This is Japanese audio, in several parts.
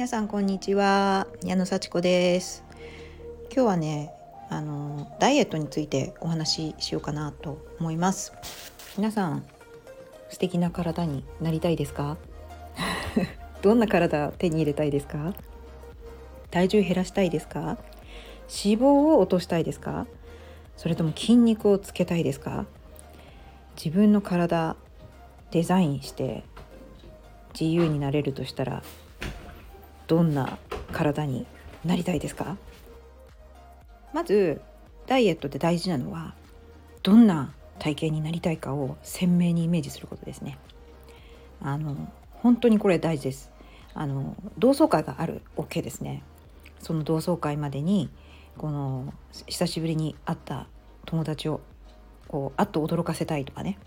皆さんこんにちは。矢野幸子です。今日はねあのダイエットについてお話ししようかなと思います。皆さん素敵な体になりたいですか？どんな体手に入れたいですか？体重減らしたいですか？脂肪を落としたいですか？それとも筋肉をつけたいですか？自分の体デザインして自由になれるとしたらどんな体になりたいですか？まずダイエットで大事なのはどんな体型になりたいかを鮮明にイメージすることですね。あの本当にこれ大事です。あの同窓会がある OK ですね。その同窓会までにこの久しぶりに会った友達をこうあっと驚かせたいとかね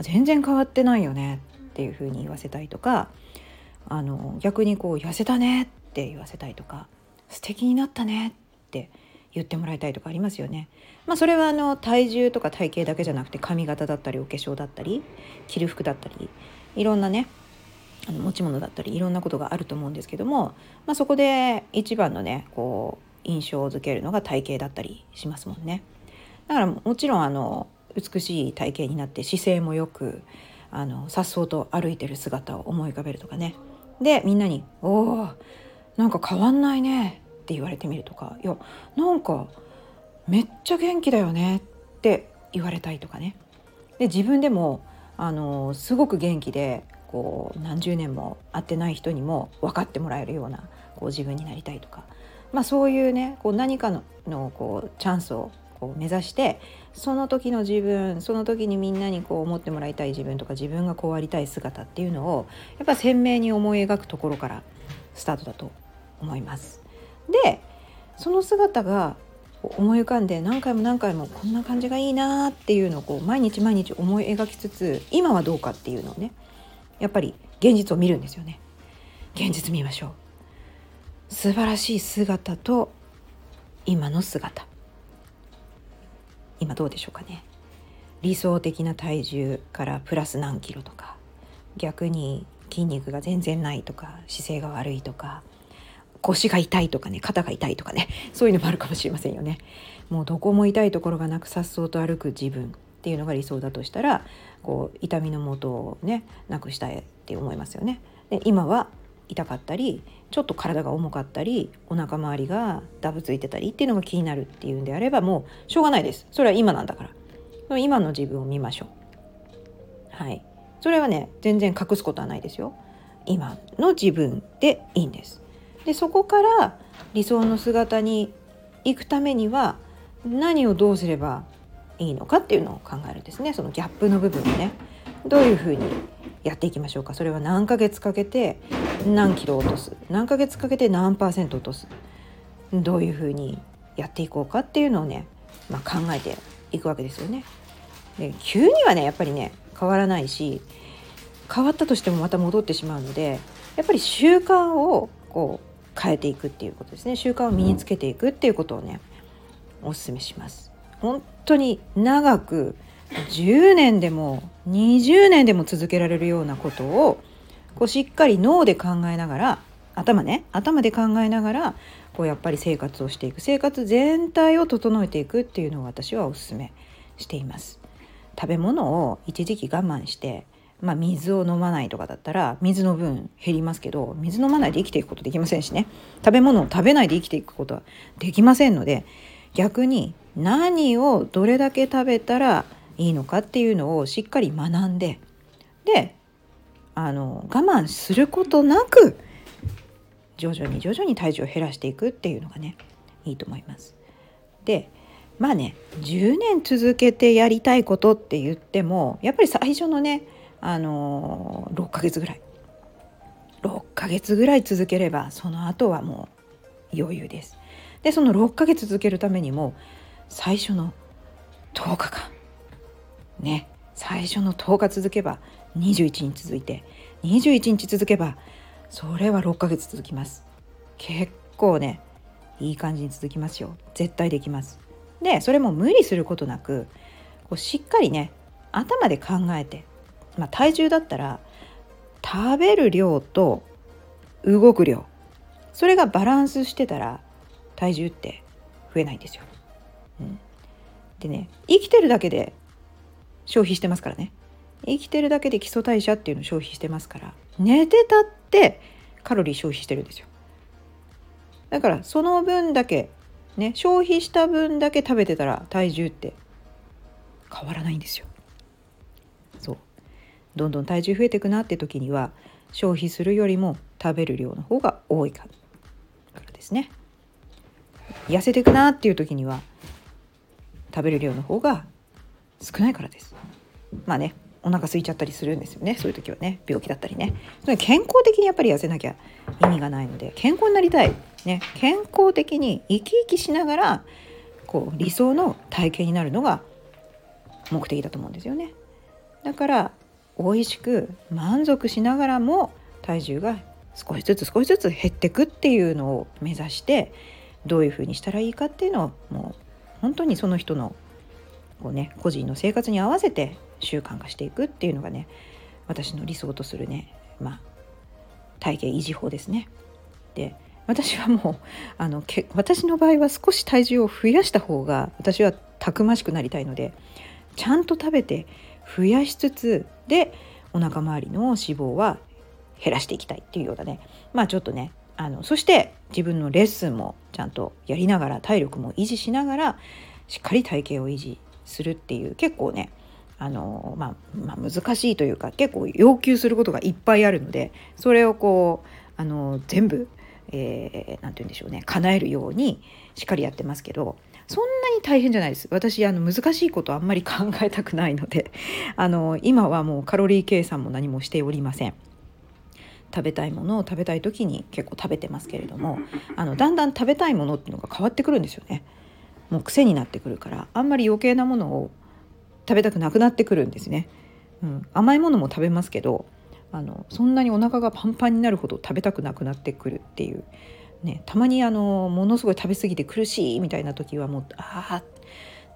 全然変わってないよねっていうふうに言わせたいとかあの逆にこう痩せたねって言わせたいとか素敵になったねって言ってもらいたいとかありますよね。まあ、それはあの体重とか体型だけじゃなくて髪型だったりお化粧だったり着る服だったりいろんなねあの持ち物だったりいろんなことがあると思うんですけども、まあ、そこで一番のねこう印象づけるのが体型だったりしますもんね。だからもちろんあの美しい体型になって姿勢もよくあの颯爽と歩いてる姿を思い浮かべるとかねでみんなに「おおなんか変わんないね」って言われてみるとか「いやなんかめっちゃ元気だよね」って言われたいとかね。で自分でもあのすごく元気でこう何十年も会ってない人にも分かってもらえるようなこう自分になりたいとか、まあ、そういうねこう何かののこうチャンスをこう目指してその時の自分その時にみんなにこう思ってもらいたい自分とか自分がこうありたい姿っていうのをやっぱ鮮明に思い描くところからスタートだと思います。でその姿が思い浮かんで何回も何回もこんな感じがいいなっていうのをこう毎日毎日思い描きつつ今はどうかっていうのをねやっぱり現実を見るんですよね。現実見ましょう。素晴らしい姿と今の姿今どうでしょうかね理想的な体重からプラス何キロとか逆に筋肉が全然ないとか姿勢が悪いとか腰が痛いとかね肩が痛いとかねそういうのもあるかもしれませんよね。もうどこも痛いところがなくさっそうと歩く自分っていうのが理想だとしたらこう痛みのもとをねなくしたいって思いますよね。で今は痛かったりちょっと体が重かったりお腹周りがダブついてたりっていうのが気になるっていうんであればもうしょうがないです。それは今なんだから。今の自分を見ましょう。はい。それはね全然隠すことはないですよ。今の自分でいいんです。でそこから理想の姿に行くためには何をどうすればいいのかっていうのを考えるんですね。そのギャップの部分をね。どういうふうにやっていきましょうかそれは何ヶ月かけて何キロ落とす何ヶ月かけて何パーセント落とすどういうふうにやっていこうかっていうのをね、まあ、考えていくわけですよね。で急にはねやっぱりね変わらないし変わったとしてもまた戻ってしまうのでやっぱり習慣をこう変えていくっていうことですね習慣を身につけていくっていうことをねおすすめします。本当に長く10年でも20年でも続けられるようなことをこうしっかり脳で考えながら頭ね頭で考えながらこうやっぱり生活をしていく生活全体を整えていくっていうのを私はおすすめしています。食べ物を一時期我慢してまあ、水を飲まないとかだったら水の分減りますけど水飲まないで生きていくことできませんしね食べ物を食べないで生きていくことはできませんので逆に何をどれだけ食べたらいいのかっていうのをしっかり学んでであの我慢することなく徐々に徐々に体重を減らしていくっていうのがねいいと思います。でまあね10年続けてやりたいことって言ってもやっぱり最初のねあの6ヶ月ぐらい6ヶ月ぐらい続ければその後はもう余裕です。でその6ヶ月続けるためにも最初の10日間ね。最初の10日続けば21日続いて21日続けばそれは6ヶ月続きます。結構ねいい感じに続きますよ。絶対できます。でそれも無理することなくこうしっかりね頭で考えて、まあ、体重だったら食べる量と動く量それがバランスしてたら体重って増えないんですよ。うん、でね生きてるだけで消費してますからね。生きてるだけで基礎代謝っていうのを消費してますから。寝てたってカロリー消費してるんですよ。だからその分だけね消費した分だけ食べてたら体重って変わらないんですよ。そう。どんどん体重増えていくなって時には消費するよりも食べる量の方が多いからですね。痩せていくなっていう時には食べる量の方が少ないからです。まあねお腹空いちゃったりするんですよね。そういう時はね病気だったりね。健康的にやっぱり痩せなきゃ意味がないので健康になりたい、ね、健康的に生き生きしながらこう理想の体型になるのが目的だと思うんですよね。だから美味しく満足しながらも体重が少しずつ少しずつ減ってくっていうのを目指してどういうふうにしたらいいかっていうのをもう本当にその人のこう、ね、個人の生活に合わせて習慣化していくっていうのがね私の理想とするね、まあ、体型維持法ですね。で私はもうあのけ私の場合は少し体重を増やした方が私はたくましくなりたいのでちゃんと食べて増やしつつでお腹周りの脂肪は減らしていきたいっていうようなねまあちょっとねあのそして自分のレッスンもちゃんとやりながら体力も維持しながらしっかり体型を維持するっていう結構ねあの、まあ、まあ難しいというか結構要求することがいっぱいあるのでそれをこうあの全部何、えー、て言うんでしょうね叶えるようにしっかりやってますけどそんなに大変じゃないです私あの難しいことあんまり考えたくないので あの今はもうカロリー計算も何もしておりません。食べたいものを食べたい時に結構食べてますけれどもあのだんだん食べたいものっていうのが変わってくるんですよね。もう癖になってくるからあんまり余計なものを食べたくなくなってくるんですね。うん、甘いものも食べますけどあのそんなにお腹がパンパンになるほど食べたくなくなってくるっていう、ね、たまにあのものすごい食べ過ぎて苦しいみたいな時はもうああ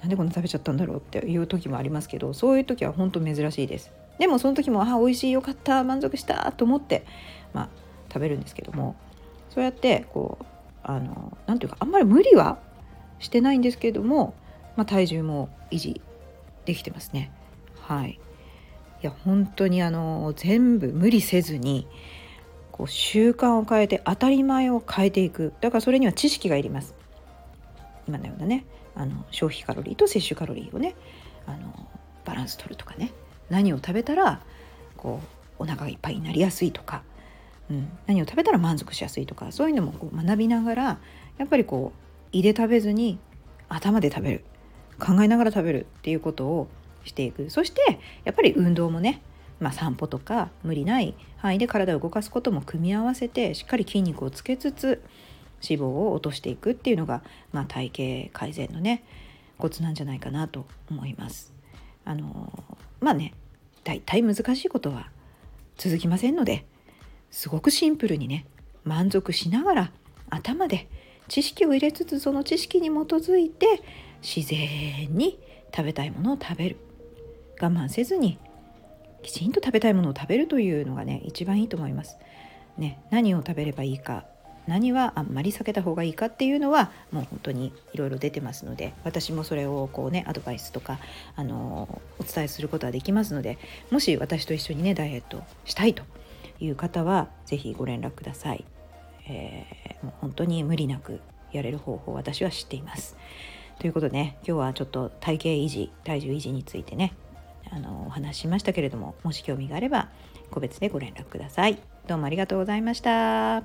なんでこんな食べちゃったんだろうっていう時もありますけどそういう時は本当珍しいです。でもその時もああ美味しいよかった満足したと思って、まあ、食べるんですけどもそうやってこうあのなていうかあんまり無理はしてないんですけれども、まあ、体重も維持できてますね。はい。いや本当にあの全部無理せずにこう習慣を変えて当たり前を変えていく。だからそれには知識がいります。今のようなねあの消費カロリーと摂取カロリーをねあのバランス取るとかね。何を食べたらこうお腹がいっぱいになりやすいとか、うん、何を食べたら満足しやすいとか。そういうのもこう学びながらやっぱりこう胃で食べずに頭で食べる考えながら食べるっていうことをしていくそしてやっぱり運動もね、まあ、散歩とか無理ない範囲で体を動かすことも組み合わせてしっかり筋肉をつけつつ脂肪を落としていくっていうのが、まあ、体型改善のねコツなんじゃないかなと思います。あのまあね大体難しいことは続きませんのですごくシンプルにね満足しながら頭で知識を入れつつその知識に基づいて自然に食べたいものを食べる我慢せずにきちんと食べたいものを食べるというのがね一番いいと思います。ね、何を食べればいいか何はあんまり避けた方がいいかっていうのはもう本当にいろいろ出てますので私もそれをこうねアドバイスとか、あのお伝えすることはできますのでもし私と一緒にねダイエットしたいという方は是非ご連絡ください。えー、もう本当に無理なくやれる方法私は知っています。ということでね今日はちょっと体型維持体重維持についてねあのお話ししましたけれどももし興味があれば個別でご連絡ください。どうもありがとうございました。